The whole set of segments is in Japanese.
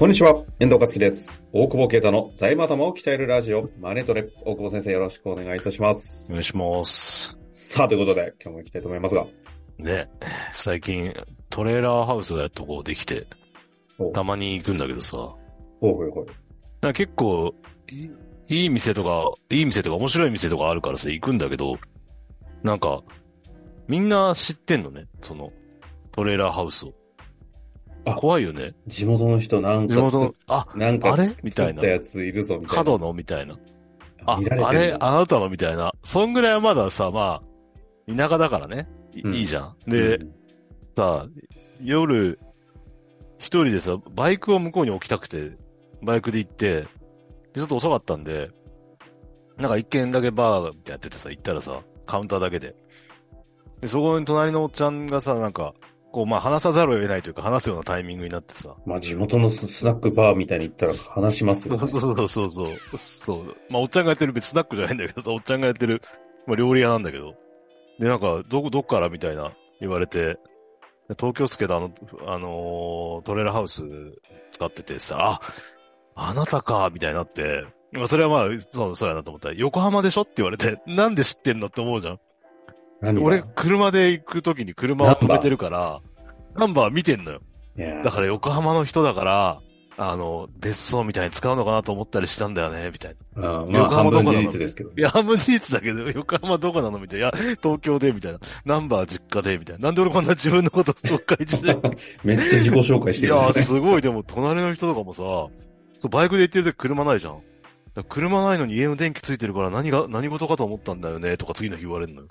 こんにちは、遠藤和樹です。大久保啓太の財務頭を鍛えるラジオ、マネトレ。大久保先生よろしくお願いいたしますお。願いします。さあ、ということで、今日も行きたいと思いますが。ね、最近トレーラーハウスがやっとこうできて、おたまに行くんだけどさ、ほいほいほい。な結構いいい店とか、いい店とか面白い店とかあるからさ、行くんだけど、なんか、みんな知ってんのね、その、トレーラーハウスを。あ怖いよね。地元の人なんか地元のあ、なんかあれ？みたいなやついるぞ、みたいな。角の？みたいな。あ、あれ？あなたの？みたいな。そんぐらいはまださ、まあ、田舎だからね。い,、うんいじゃん。で、うんさ、夜、一人でさ、バイクを向こうに置きたくて、バイクで行って、で、ちょっと遅かったんで、なんか一軒だけバーってやっててさ、行ったらさ、カウンターだけで。で、そこに隣のおっちゃんがさ、なんか、こう、まあ話さざるを得ないというか、話すようなタイミングになってさ。まあ、地元のススナックバーみたいに行ったら話しますよ、ね。そうそうそうそう。そう。まあ、おっちゃんがやってる別にスナックじゃないんだけどさ、おっちゃんがやってる、まあ、料理屋なんだけど。で、なんか、どこ、どっからみたいな言われて、で東京っすけど、あの、あのートレーラーハウス使っててさ、あ、あなたか、みたいになって、まあ、それはまあ、そう、そうやなと思ったら、横浜でしょ？って言われて、なんで知ってんの？って思うじゃん。俺、車で行くときに車を止めてるから、ナンバー見てんのよ。だから横浜の人だから、あの、別荘みたいに使うのかなと思ったりしたんだよね、みたいな。あまあ、横浜どこなの？事実ですけど。いや、半分事実だけど、横浜どこなの？みたいな。いや、東京で、みたいな。ナンバー実家で、みたいな。なんで俺こんな自分のことストーカー一で。めっちゃ自己紹介してるじゃんいや、すごい、でも、隣の人とかもさ、そう、バイクで行ってる時車ないじゃん。車ないのに家の電気ついてるから何が、何事かと思ったんだよね、とか次の日言われるのよ。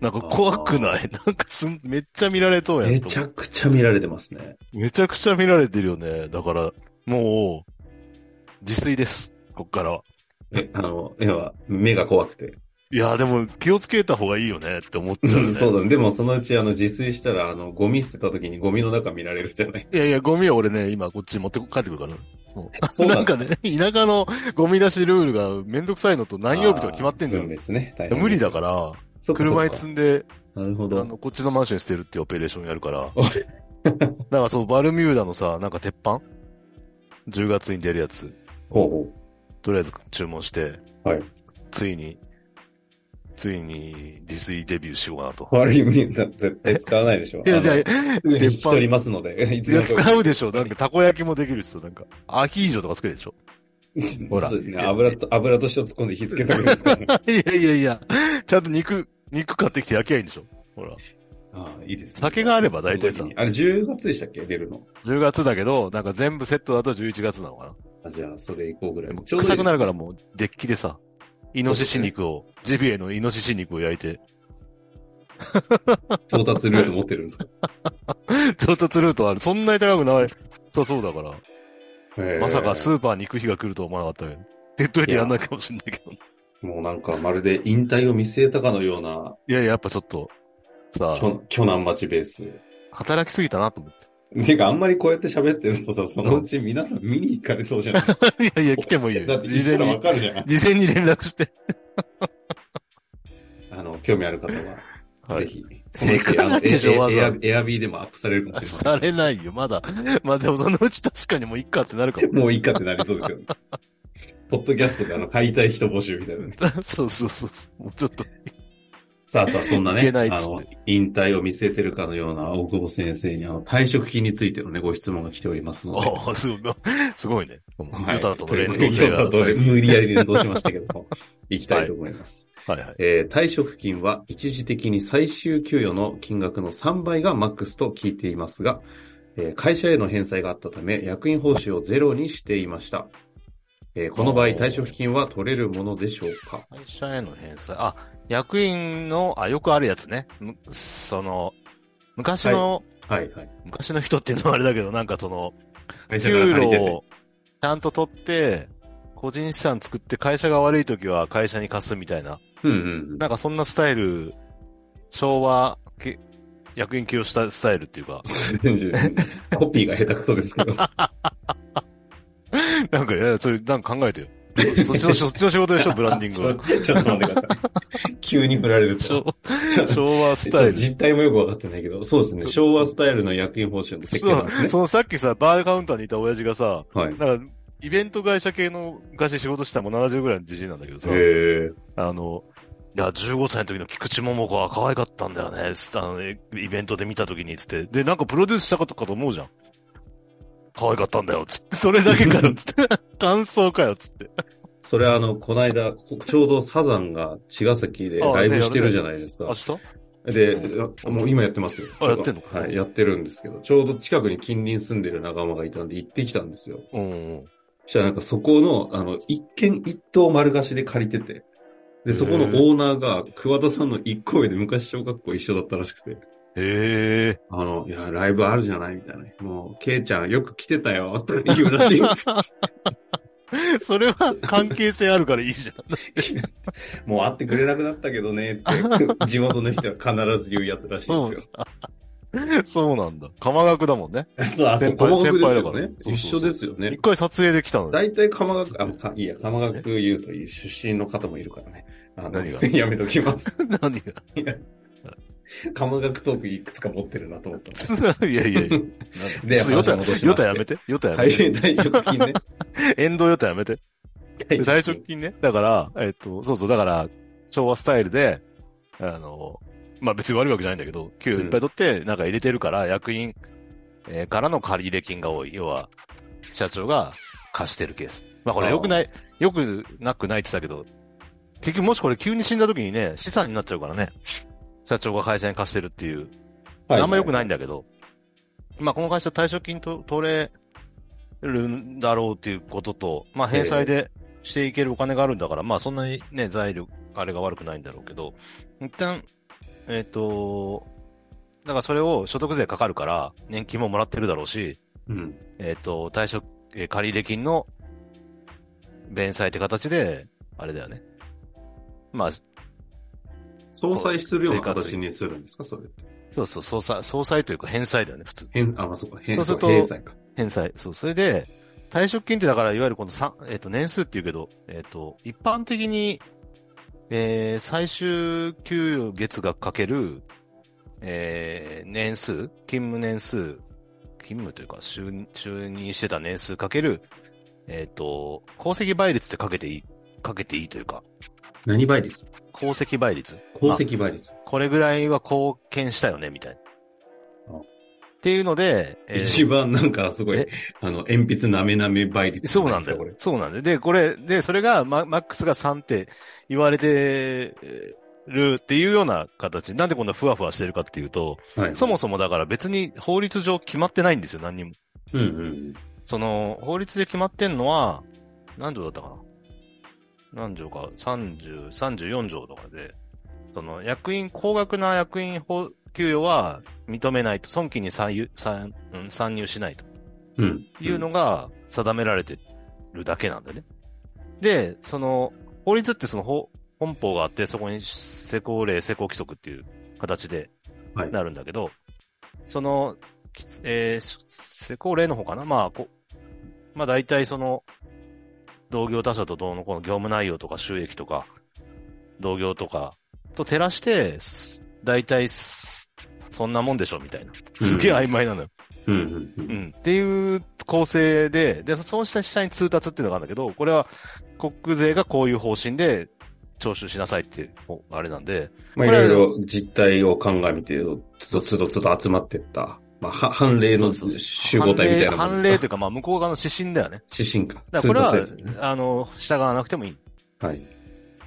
なんか怖くない？なんかすん、めっちゃ見られとうやん。めちゃくちゃ見られてますね。めちゃくちゃ見られてるよね。だから、もう、自炊です。こっからは。え、あの、要は、目が怖くて。いや、でも気をつけた方がいいよねって思っちゃうよね。そうだね。でもそのうちあの自炊したら、あの、ゴミ捨てた時にゴミの中見られるじゃない？いやいや、ゴミは俺ね、今こっちに持って帰ってくるから。もそうななんかね、田舎のゴミ出しルールがめんどくさいのと何曜日とか決まってんだよ分。別ね。大いや変無理だから、そ車に積んで、なるほど。あの、こっちのマンションに捨てるっていうオペレーションやるから。おだ からそのバルミューダのさ、なんか鉄板 ?10 月に出るやつ。ほうほとりあえず注文して、はいついに、ついに自炊デビューしようかなと。う。悪い意味だ絶対使わないでしょ。いや、いや、鉄板人いますので。いつや、使うでしょ。なんか、たこ焼きもできるしさ、なんか、アヒージョとか作るでしょ。ほらそうですね。油と、油と塩突っ込んで火つけたわけですからね。いやいやいや、ちゃんと肉、肉買ってきて焼きゃいいんでしょ。ほら。ああ、いいですね。酒があれば大体さあれ10月でしたっけ出るの。10月だけど、なんか全部セットだと11月なのかな。あじゃあ、それ行こうぐらい。でもちょう臭くなるからもう、デッキでさ、イノシシ肉を、ジビエのイノシシ肉を焼いて、到達ルート持ってるんですか 到達ルートある。そんなに高くない。そうそうだから。まさかスーパーに行く日が来るとは思わなかったけど。手っ取りでやんないかもしれないけど。もうなんか、まるで引退を見据えたかのような、いやいや、やっぱちょっと、さ巨巨南町ベース。働きすぎたなと思って。てか、あんまりこうやって喋ってるとさ、そのうち皆さん見に行かれそうじゃない？いやいや、来てもいいよ。だって事前事前わに、かるじゃん。事前に連絡して。あの、興味ある方は、はいぜひ。そのうち、あの、エわざわざエアビーでもアップされるかもしれされないよ、まだ。まあでもそのうち確かにもういっかってなるかも。ない。もういいかってなりそうですよね。ポッドキャストであの、買いたい人募集みたいなね。そうそうそうそう。もうちょっと。さあさあ、そんないねあの、引退を見据えてるかのような大久保先生に、あの、退職金についてのね、ご質問が来ておりますので。ああ、すごい。すごいね。はい。ヨタとの連動性が。無理やり連動しましたけども、行きたいと思います。はいはい。えー退職金は一時的に最終給与の金額の3倍がマックスと聞いていますが、えー会社への返済があったため、役員報酬をゼロにしていました。えーこの場合、退職金は取れるものでしょうか？会社への返済。あ、役員の、あ、よくあるやつね。むその、昔の、はいはい。昔の人っていうのはあれだけど、なんかその、給。料をちゃんと取って、個人資産作って会社が悪い時は会社に貸すみたいな。うんうんなんかそんなスタイル、昭和、け役員起用したスタイルっていうか、うん。コピーが下手くそですけど。なんか、いや、それ、なんか考えてよ。そっちの、そっちの仕事でしょ、ブランディングは。ちょっと待ってください。急に振られると。昭和スタイル。実態もよくわかってないけど、そうですね。昭和スタイルの役員報酬の設計なんですそう、ね。そのさっきさ、バーカウンターにいた親父がさ、はい。なんか、イベント会社系の昔仕事したもん70ぐらいのじじいなんだけどさ。あの、いや、15歳の時の菊池桃子は可愛かったんだよね、あの、イベントで見た時に、つって。で、なんかプロデュースしたことかと思うじゃん。可愛かったんだよ、つって。それだけかよ、つって。感想かよ、つって。それあの、この間、こちょうどサザンが茅ヶ崎でライブしてるじゃないですか明。日で、もう今やってますよ。あやってんの？はい、やってるんですけど、ちょうど近くに近隣住んでる仲間がいたんで行ってきたんですよ。うんうん。そしたらなんかそこの、あの、一軒一棟丸貸しで借りてて、で、そこのオーナーが桑田さんの一個上で昔小学校一緒だったらしくて、へえ。あの、いや、ライブあるじゃないみたいな。もう、ケイちゃんよく来てたよ、って言うらしい。それは関係性あるからいいじゃん。もう会ってくれなくなったけどね、って、地元の人は必ず言うやつらしいんですよ。そうなんだ。鎌学だもんね。そう、あ、そう、鎌学ですよ先輩だからね。一緒ですよね一。回撮影で来たのよ。大体鎌学、あ、かいいや、鎌学言うという出身の方もいるからね。あの何が？やめときます。何が？鎌学トークいくつか持ってるなと思った。いやいやいや。でヨタ、ヨタやめて。ヨタやはめて。い、大食金ね。遠藤ヨタやめて。退職金ね。だから、えっと、そうそう、だから、昭和スタイルで、あの、まあ別に悪いわけじゃないんだけど、給与いっぱい取って、なんか入れてるから、役員、えーからの借入金が多い。要は、社長が貸してるケース。まあこれ良くない、良くなくないって言ったけど、結局もしこれ急に死んだ時にね、資産になっちゃうからね。社長が会社に貸してるっていう。あんま良くないんだけど、まあこの会社退職金と取れるんだろうっていうことと、まあ返済でしていけるお金があるんだから、まあそんなにね、財力、あれが悪くないんだろうけど、一旦、えっ、と、だからそれを所得税かかるから、年金ももらってるだろうし、うん。えっ、と、退職、えー借入金の弁済って形で、あれだよね。まあ、総裁するような形にするんですか？それって。そうそう、総裁、総裁というか返済だよね、普通。変、あ、まあ、そうか。変そうすると返済か。返済。そう。それで、退職金ってだから、いわゆるこのさ、えっ、と、年数って言うけど、えっ、と、一般的に、えー、最終給与月額かける、えー、年数勤務年数勤務というか、就、就任してた年数かける、えっ、と、功績倍率ってかけていい、かけていいというか、何倍率？功績倍率？功績倍率。これぐらいは貢献したよね、みたいな。あっていうので、えー一番なんかすごいえ、あの、鉛筆なめなめ倍率。そうなんだよ。そうなんだよ。で、これ、で、それがマ、マックスが3って言われてるっていうような形。なんでこんなふわふわしてるかっていうと、はい。そもそもだから別に法律上決まってないんですよ、何にも。うんうん。その、法律で決まってんのは、何条だったかな？何条か、30、34条とかで、その、役員、高額な役員法給与は認めないと、損金に参入、参、うん参入しないと。うん。いうのが定められてるだけなんだよね。で、その、法律ってその法本法があって、そこに施行令、施行規則っていう形ではい。なるんだけど、その、きえー施行令の方かな？まあ、こまあ大体その、同業他社とどうのこの業務内容とか収益とか、同業とかと照らして、す大体す、そんなもんでしょみたいな。すげえ曖昧なのよ。うんうん。っていう構成で、で、そうした下に通達っていうのがあるんだけど、これは国税がこういう方針で徴収しなさいってあれなんで、まあ、いろいろ実態を鑑みて、つどつどつど集まってった、まあ、は判例の集合体みたいなも判。例というか、まあ、向こう側の指針だよね。指針か。だからこれは、あの、従わなくてもいい。はい。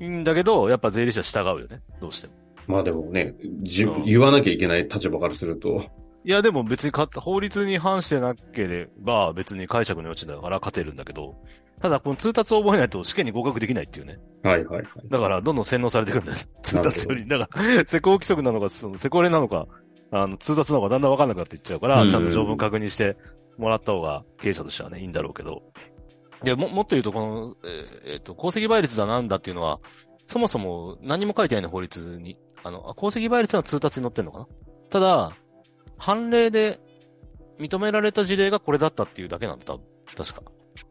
いいんだけど、やっぱ税理士は従うよね。どうしても。まあでもね、じうん言わなきゃいけない立場からすると、いや、でも別にか法律に反してなければ、別に解釈の余地だから勝てるんだけど、ただこの通達を覚えないと試験に合格できないっていうね。はいはいはい。だから、どんどん洗脳されてくるんだよ。通達より。だから、施行規則なのか、その施行令なのか、あの、通達なのかだんだんわかんなくなっていっちゃうから、うんちゃんと条文確認してもらった方が、経営者としてはね、いいんだろうけど。で、も、もっと言うと、この、えーえっ、と、功績倍率だなんだっていうのは、そもそも何も書いてないの、法律に。あの、あ功績倍率は通達に載ってんのかな？ただ、判例で認められた事例がこれだったっていうだけなんだ、多分確か。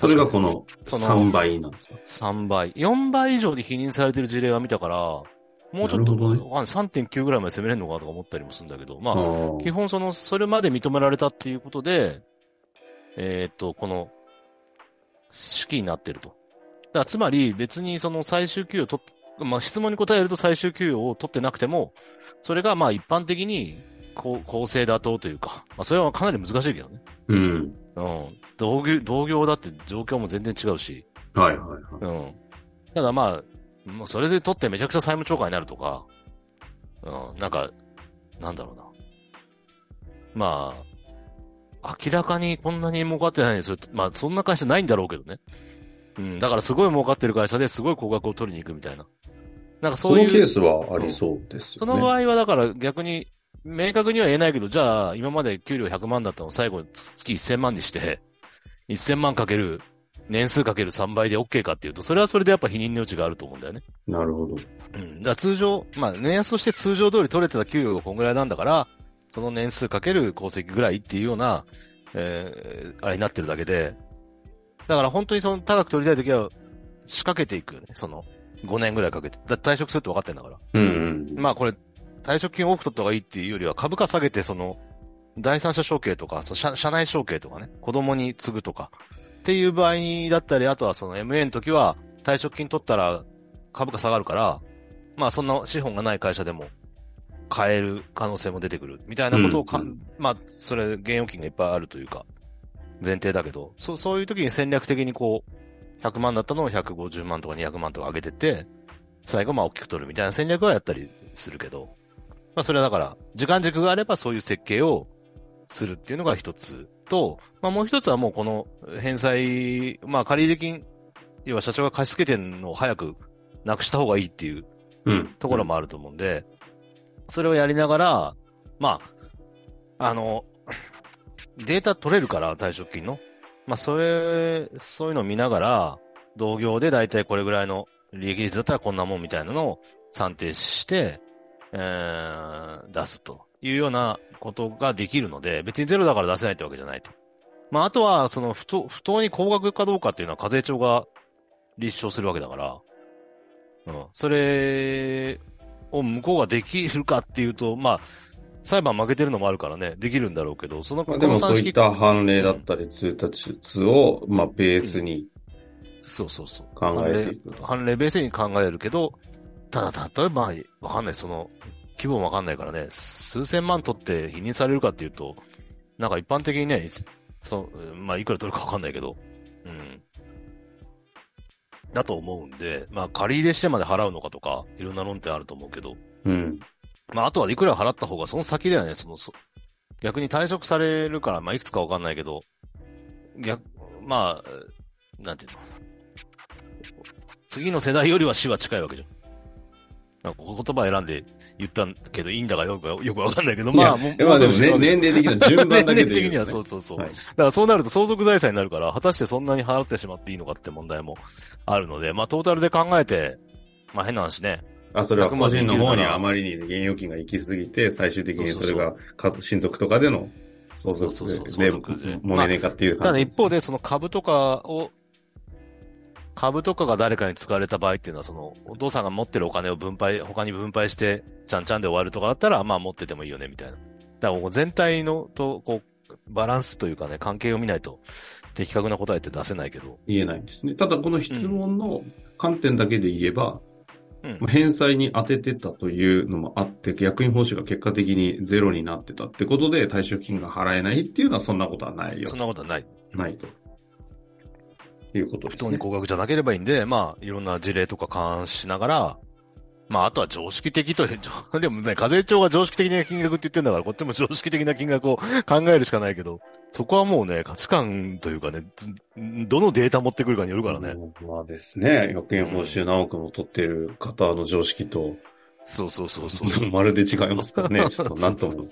それがこのその3倍なんですか3倍。4倍以上で否認されてる事例は見たから、もうちょっと、なるほどねわかんない3.9ぐらいまで攻めれるのかとか思ったりもするんだけど、まあ、あ基本その、それまで認められたっていうことで、えーっと、この、式になってると。だつまり別にその最終給与を取っ、まあ質問に答えると最終給与を取ってなくても、それがまあ一般的に公公正妥当というか、まあそれはかなり難しいけどね。うん。うん。同業、同業だって状況も全然違うし、はいはいはい。うん。ただまあ、もうそれで取ってめちゃくちゃ債務超過になるとか、うん、なんか、なんだろうな。まあ、明らかにこんなに儲かってないのに、それ、まあそんな会社ないんだろうけどね。うん、だからすごい儲かってる会社ですごい高額を取りに行くみたいな。なんかそそういう。のケースはありそうですよね。その場合はだから逆に、明確には言えないけど、じゃあ今まで給料100万だったのを最後月1000万にして、1000万かける、年数かける3倍で OK かっていうと、それはそれでやっぱ否認の余地があると思うんだよね。なるほど。うん。だから通常、まあ年安として通常通り取れてた給与がこんぐらいなんだから、その年数かける功績ぐらいっていうような、えー、あれになってるだけで、だから本当にその高く取りたいときは仕掛けていくよね。その、5年ぐらいかけて。だ退職するって分かってんだから。うんうん。まあこれ、退職金多く取った方がいいっていうよりは株価下げてその、第三者承継とか、その社社内承継とかね、子供に継ぐとか、っていう場合だったり、あとはその MA の時は退職金取ったら株価下がるから、まあそんな資本がない会社でも買える可能性も出てくる。みたいなことをか、うんうん。まあそれ、現預金がいっぱいあるというか、前提だけど、そう、そういう時に戦略的にこう、100万だったのを150万とか200万とか上げてって、最後まあ大きく取るみたいな戦略はやったりするけど、まあそれはだから、時間軸があればそういう設計をするっていうのが一つと、まあもう一つはもうこの返済、まあ借入金、要は社長が貸し付けてんのを早くなくした方がいいっていううん。ところもあると思うんで、それをやりながら、まあ、あの、データ取れるから、退職金の。まあ、それ、そういうのを見ながら、同業でだいたいこれぐらいの利益率だったらこんなもんみたいなのを算定して、えー、出すというようなことができるので、別にゼロだから出せないってわけじゃないと。まあ、あとは、その、不当、不当に高額かどうかっていうのは課税庁が立証するわけだから、うん。それを向こうができるかっていうと、まあ、裁判負けてるのもあるからね、できるんだろうけど、その、まあ、でもそういった判例だったり通達を、まあ、ベースにそうそうそう。考えていくと。判例ベースに考えるけど、ただ、例えば、わかんない、その、規模もわかんないからね、数千万取って否認されるかっていうと、なんか一般的にね、そう、まあ、いくら取るかわかんないけど、うん。だと思うんで、まあ、借り入れしてまで払うのかとか、いろんな論点あると思うけど、うん。まあ、あとはいくら払った方がその先だよね、その、そ逆に退職されるから、まあ、いくつかわかんないけど、逆、まあ、なんていうの。次の世代よりは死は近いわけじゃん。なんか言葉選んで言ったけどいいんだかよくよくわかんないけど、まあ、もうまあ年齢的な順番だけで年齢的にはそうそうそう。はい。だからそうなると相続財産になるから、果たしてそんなに払ってしまっていいのかって問題もあるので、まあトータルで考えて、まあ変な話ね。あ、それは個人の方にあまりに現預金が行き過ぎて、最終的にそれがか親族とかでの相続そうそうそうで相続で揉めねえかっていうただ話一方で、その株とかを、株とかが誰かに使われた場合っていうのは、その、お父さんが持ってるお金を分配、他に分配して、ちゃんちゃんで終わるとかだったら、まあ持っててもいいよね、みたいな。だから全体の、と、こう、バランスというかね、関係を見ないと、的確な答えって出せないけど。言えないんですね。ただこの質問の観点だけで言えば、うんまあ返済に当ててたというのもあって、役員報酬が結果的にゼロになってたってことで退職金が払えないっていうのはそんなことはないよそん。なことはない。ないと。いうことですね。不当に高額じゃなければいいんで、まあ、いろんな事例とか勘案しながら、まあ、あとは常識的という、でもね、課税庁が常識的な金額って言ってんだから、こっちも常識的な金額を考えるしかないけど、そこはもうね、価値観というかね、ずどのデータ持ってくるかによるからね。うんまあですね、役員報酬何億も取ってる方の常識と、そうそうそうそう。まるで違いますからね。ちょっとなんとも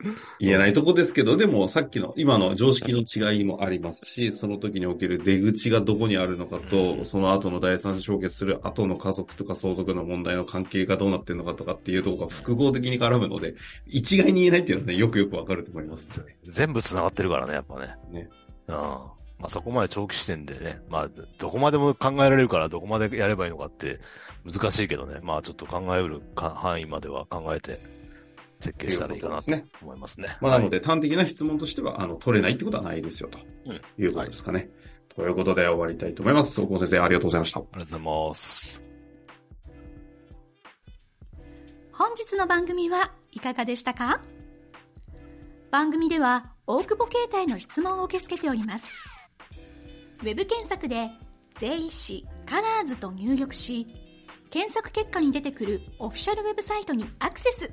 言えないとこですけど、でもさっきの今の常識の違いもありますし、その時における出口がどこにあるのかと、うんその後の第三者承継する後の家族とか相続の問題の関係がどうなってるのかとかっていうところが複合的に絡むので、一概に言えないっていうのはね、よくよくわかると思います。全部繋がってるからね、やっぱね。ね。うん。まあそこまで長期視点でね、まあどこまでも考えられるからどこまでやればいいのかって難しいけどね、まあちょっと考えうるか範囲までは考えて設計したらいいかなと思いますね。まあなので端的な質問としては、あの、取れないってことはないですよ、ということですかね。ということで終わりたいと思います。総合先生ありがとうございました。ありがとうございます。本日の番組はいかがでしたか？番組では大久保携帯の質問を受け付けております。ウェブ検索で税理士カラーズと入力し、検索結果に出てくるオフィシャルウェブサイトにアクセス。